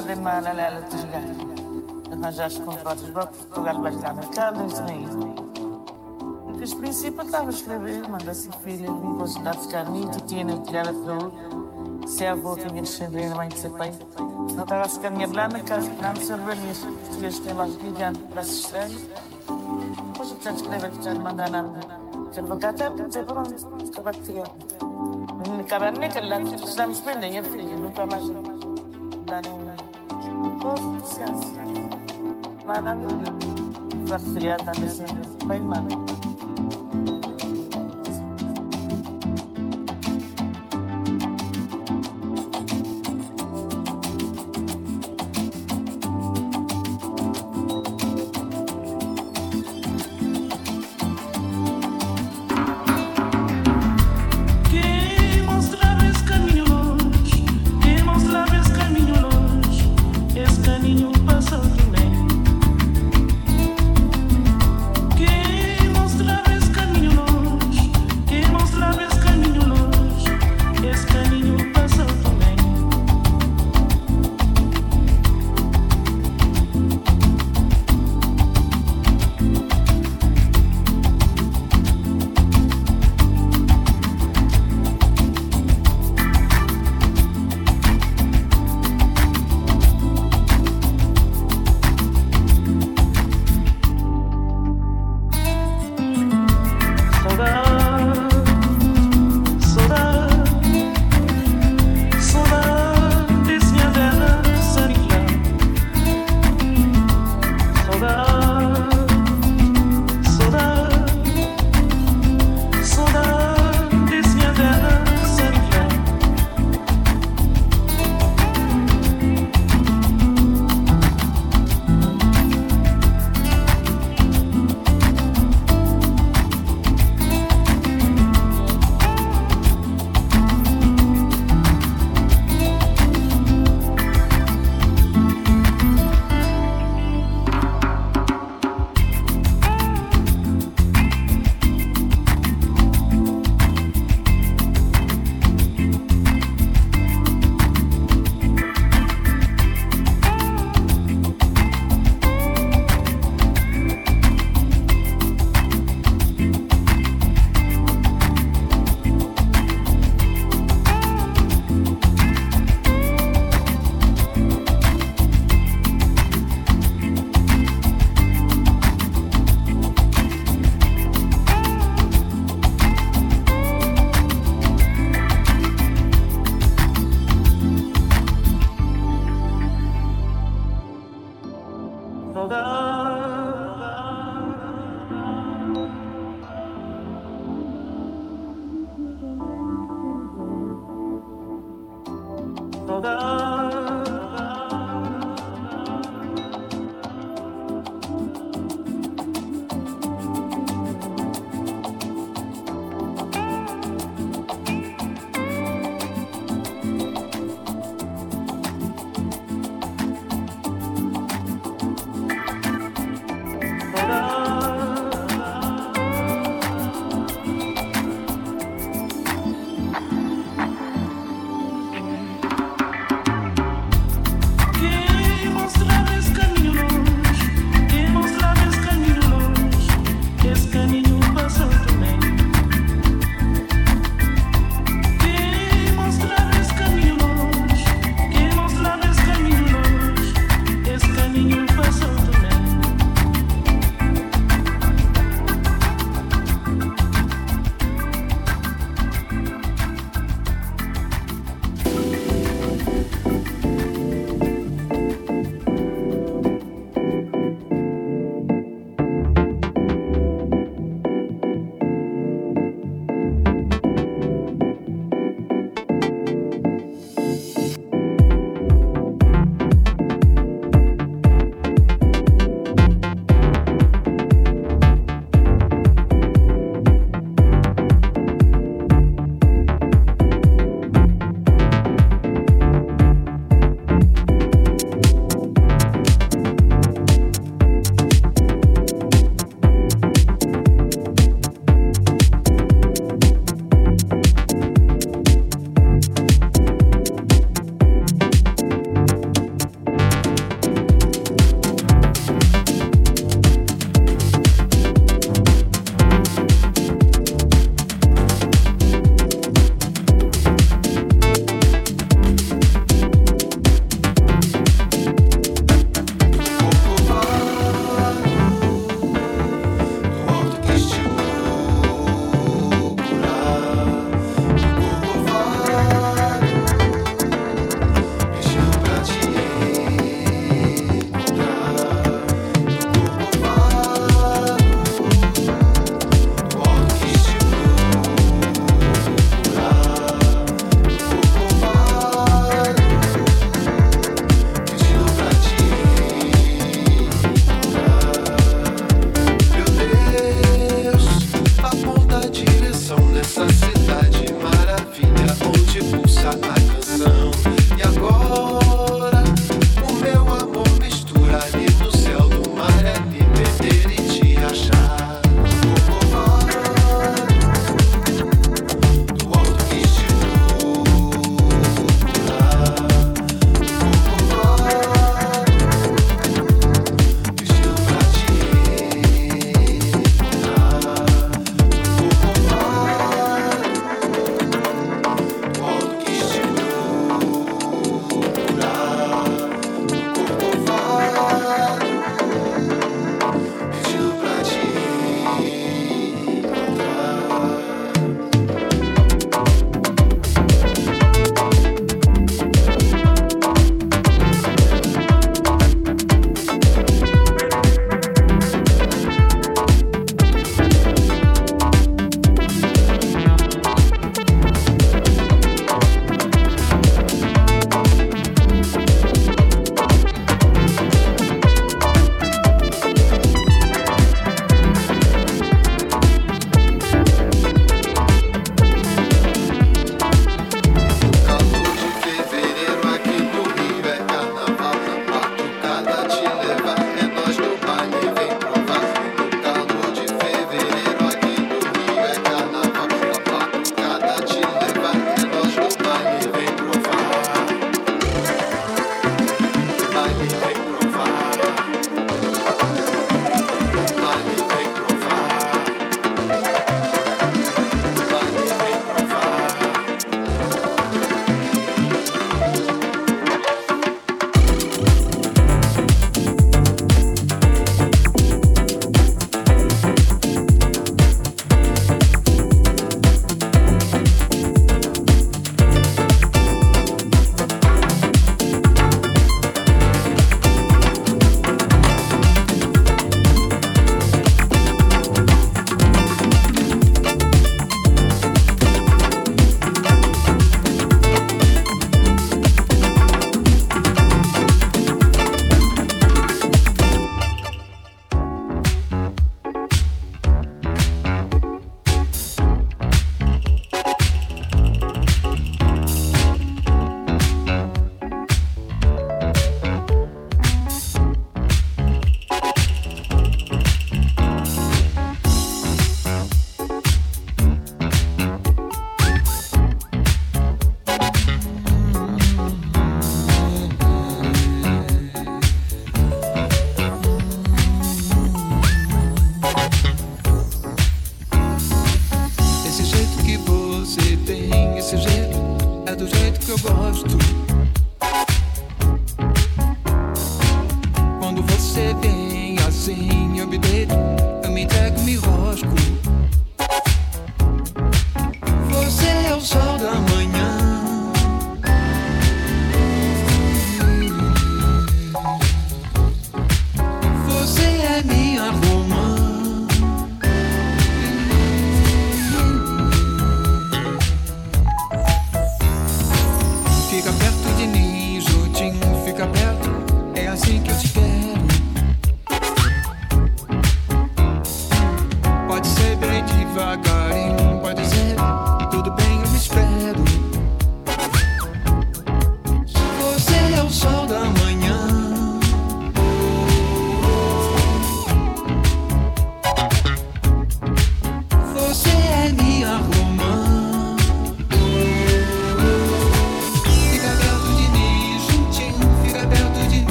de Maralela de jogar. Arranjaste contratos para Portugal vai estar mercado, isso nem isso. O princípio estava a escrever, manda-se filha, vim com os dados de carnito, tinha nem tirar a saúde. Se a avó tinha descendido na mãe de ser pai. Não estava a ficar minha blana, casa não se orgulha. Os portugueses têm lá gigante para se estranho. Depois o que já escreve, que já não manda nada. Já não cá, não sei para onde, acabar de tirar. Acabar nem que lá, estamos bem, a filha, nunca mais dar um pouco de ciência. Nada, vai criar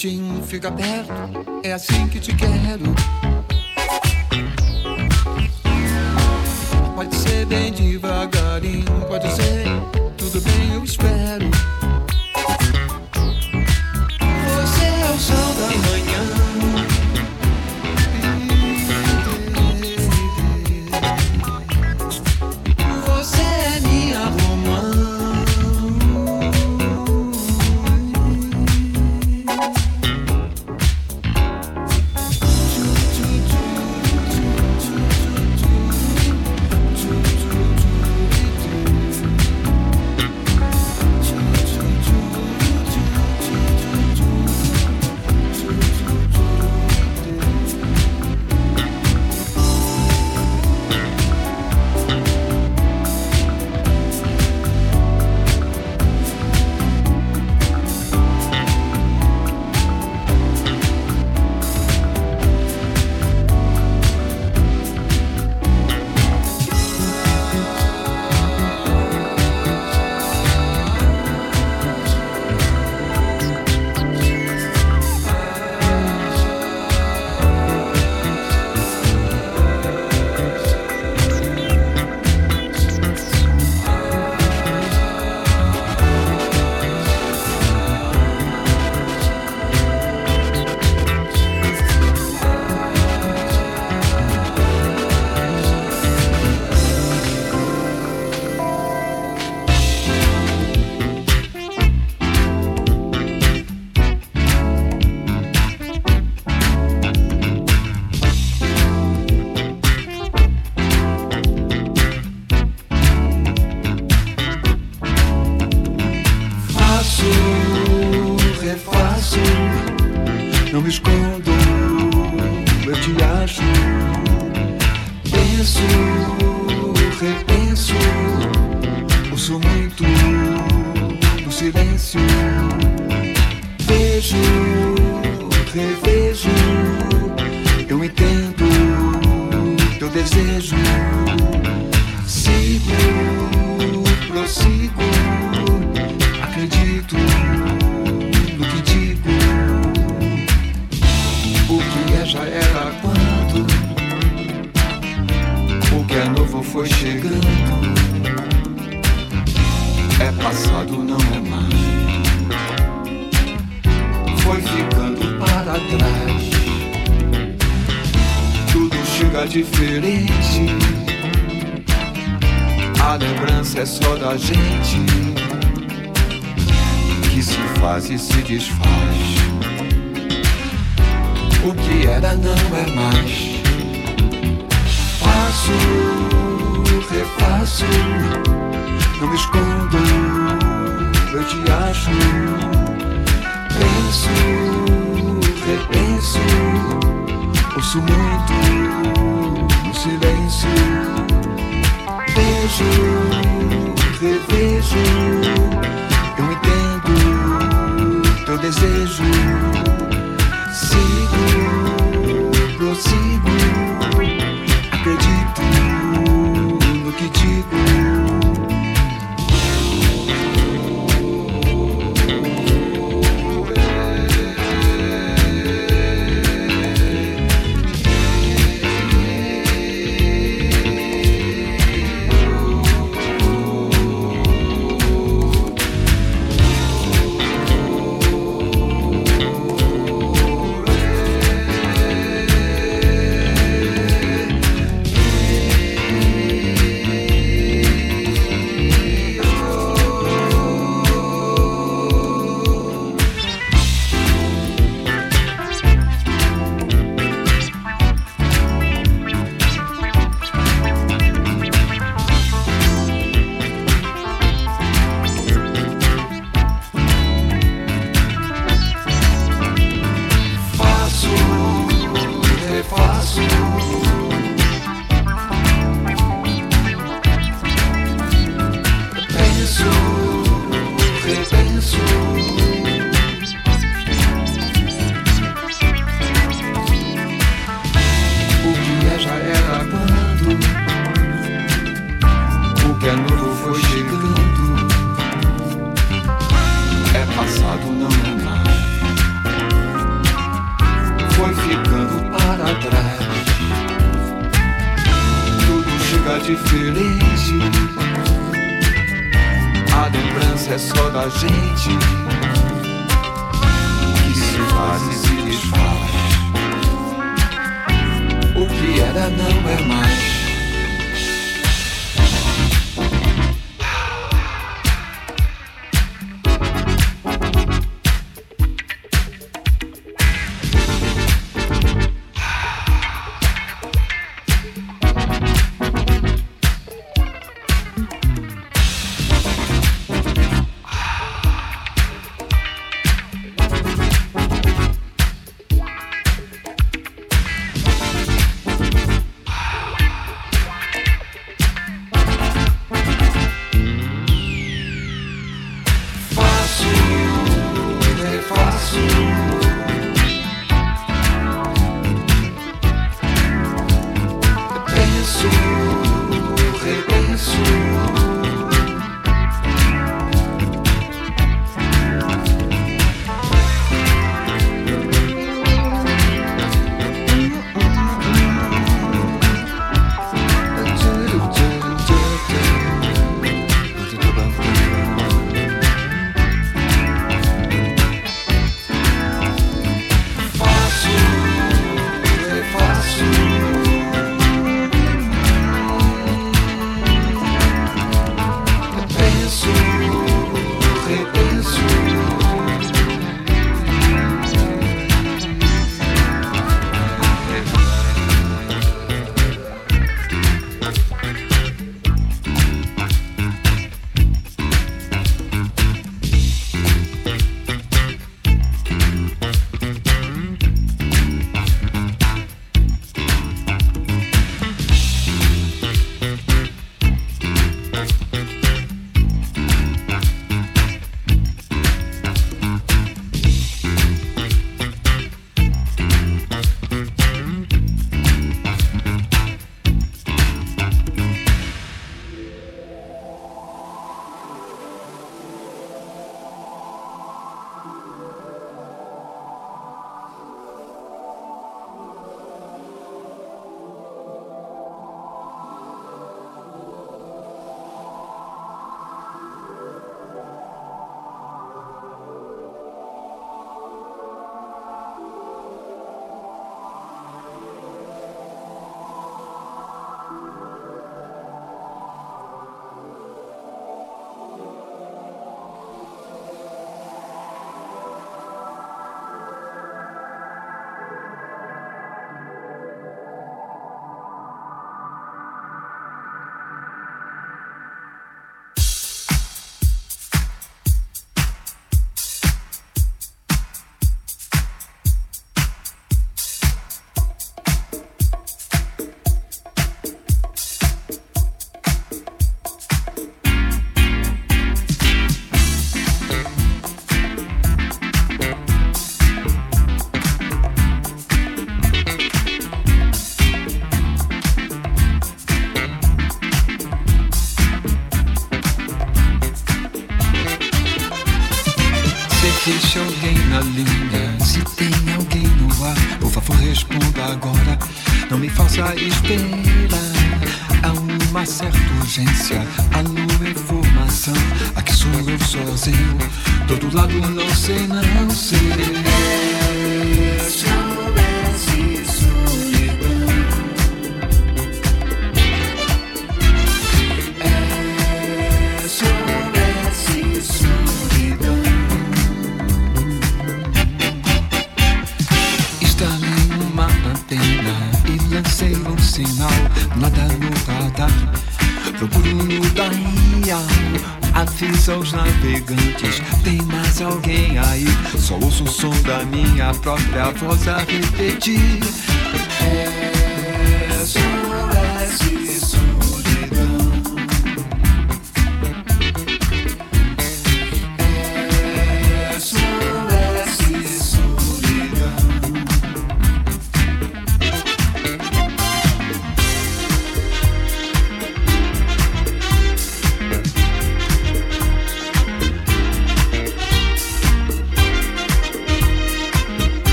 pertinho, fica perto, é assim que te quero. Pode ser bem devagarinho, pode ser bem mal. escondo, eu te acho. Penso, repenso, ouço muito no silêncio. Vejo, revejo, eu entendo teu desejo. Sigo, prossigo, foi chegando. É passado, não é mais. Foi ficando para trás. Tudo chega diferente. A lembrança é só da gente que se faz e se desfaz. O que era não é mais. Faço, refaço, não me escondo, eu te acho. Penso, repenso, ouço muito no silêncio. Vejo, revejo, eu entendo teu desejo. Sigo, prossigo, que digo.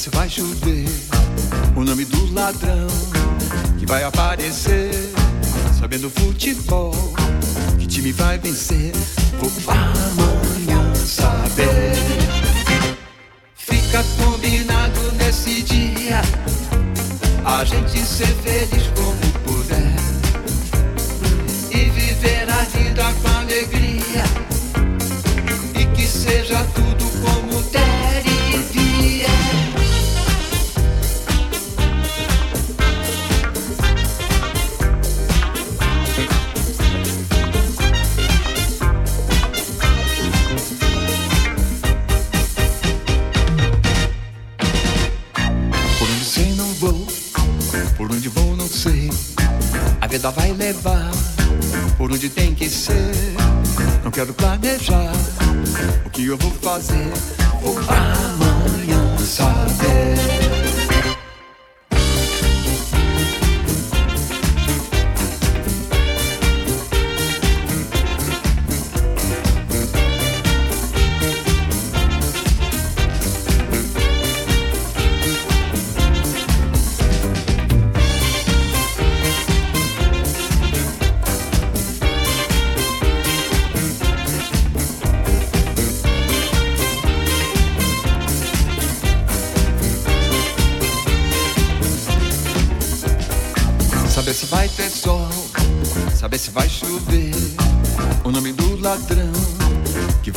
Se vai chover. O nome do ladrão que vai aparecer. Sabendo futebol, que time vai vencer. Vou amanhã saber. Fica combinado nesse dia. A gente ser feliz como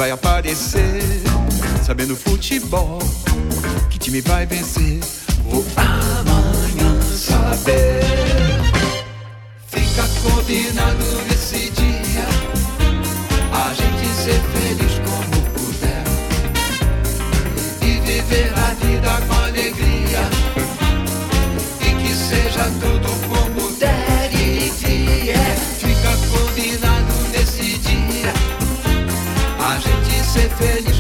vai aparecer. Sabendo futebol, que time vai vencer. Vou amanhã saber. Fica combinado esse dia. A gente ser feliz como puder. E viver a vida com alegria. E que seja tudo como gente ser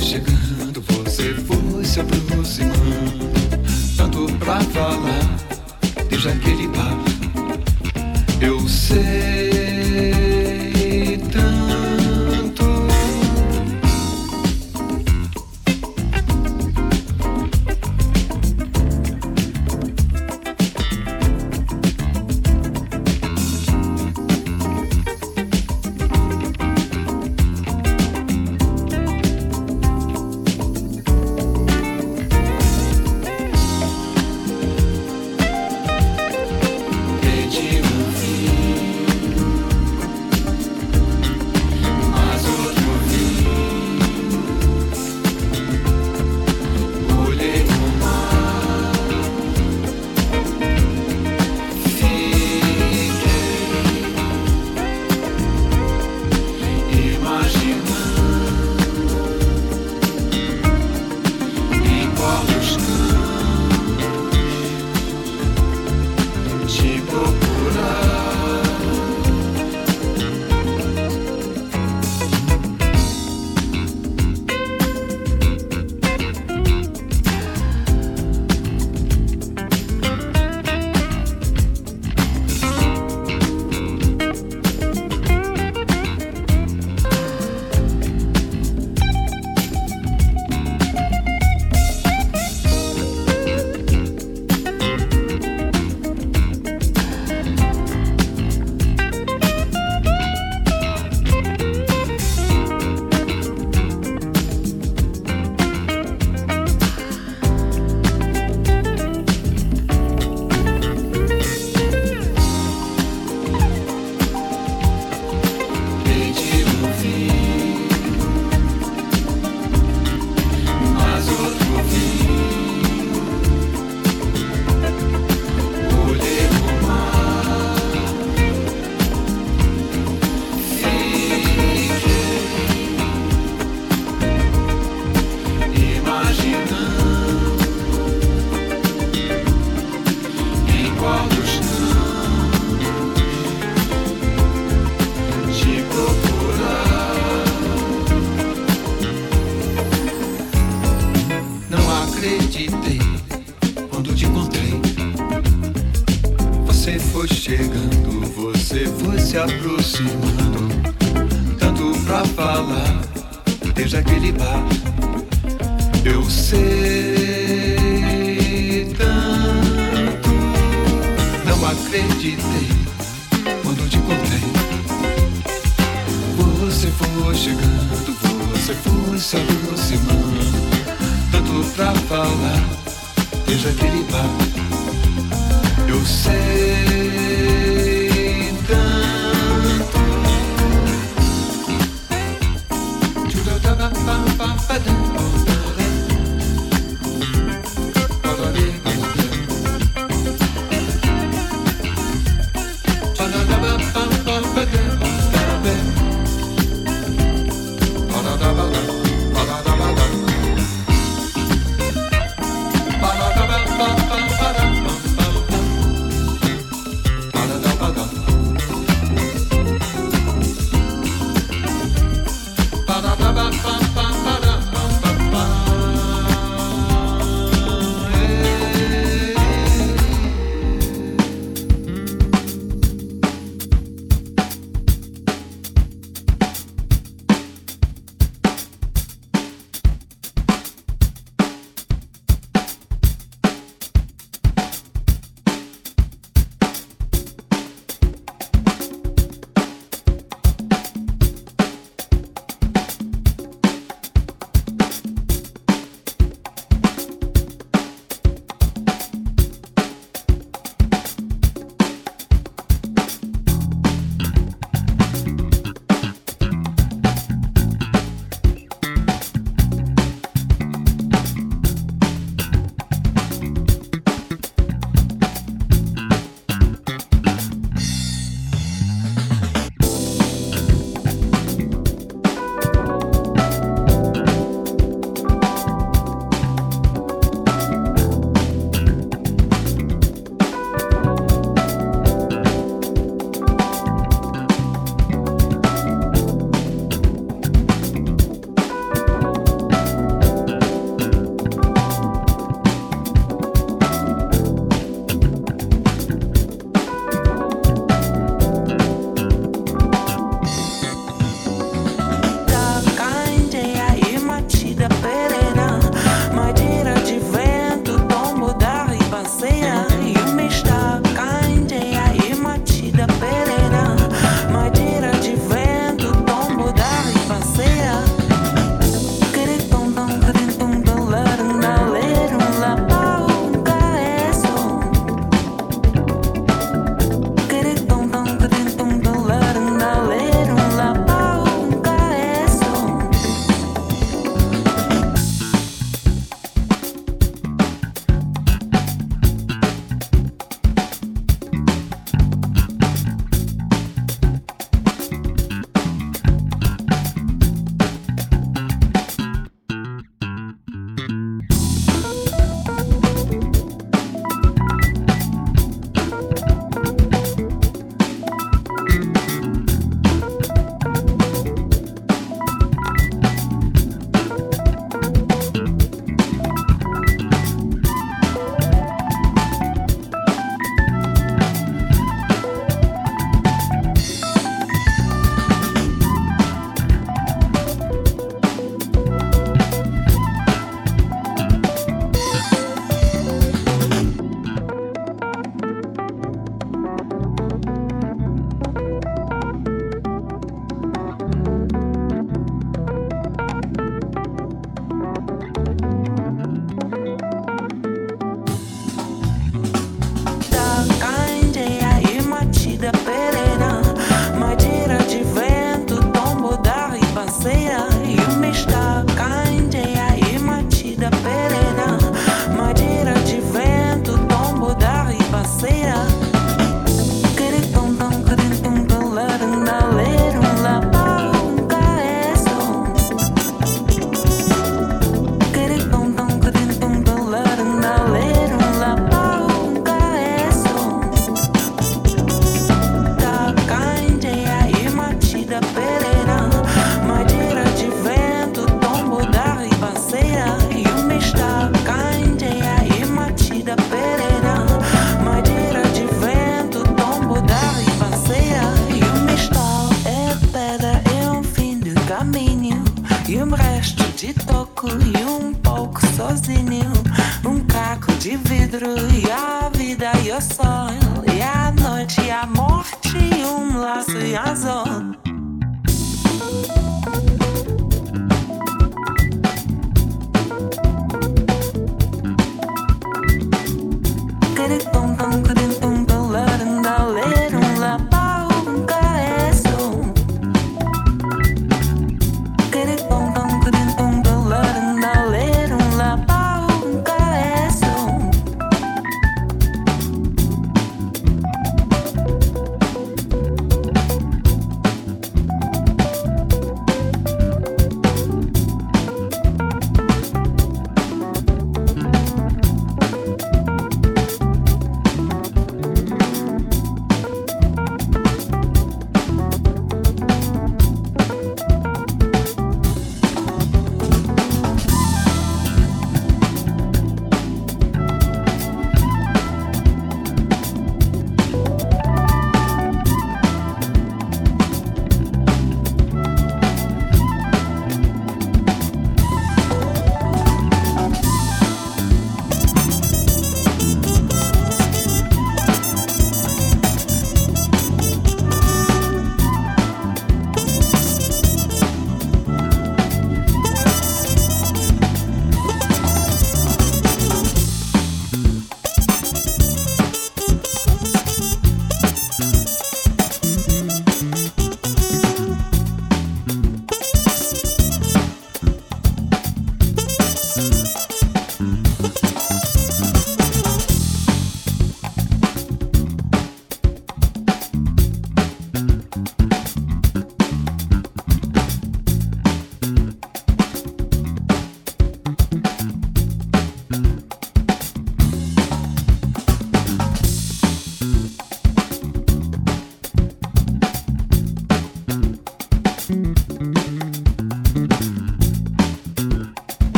chegando, você foi se aproximando. Tanto pra falar, desde aquele papo. Eu sei.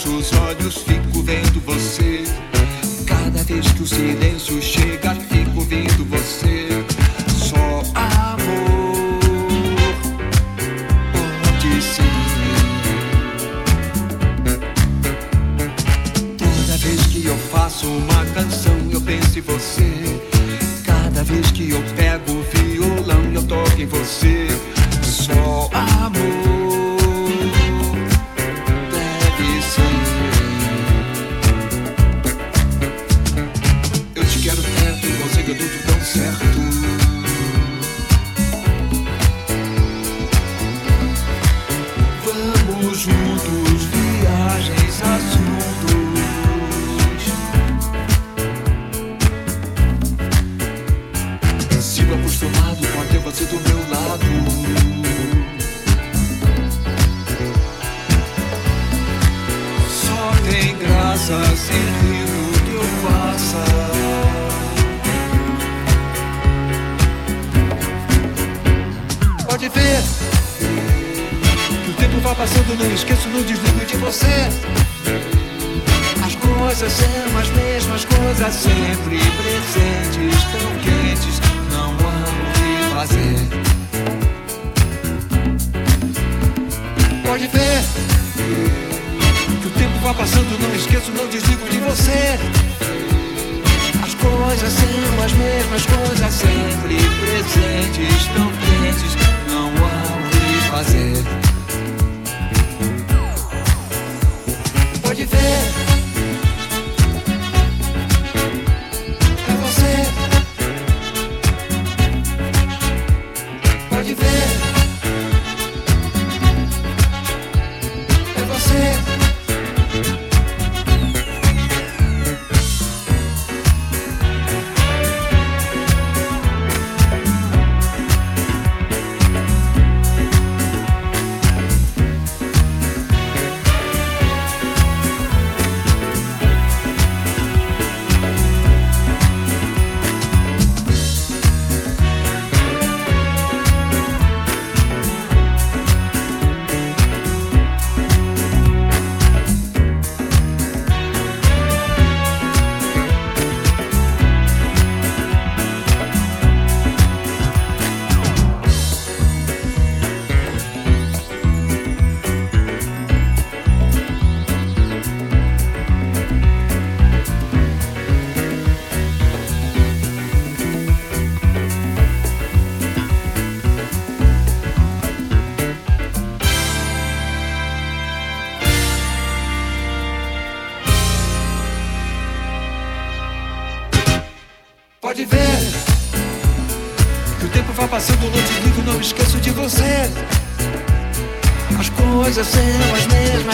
fecho os olhos, fico vendo você. Cada vez que o silêncio chega.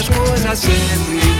Coisas sempre.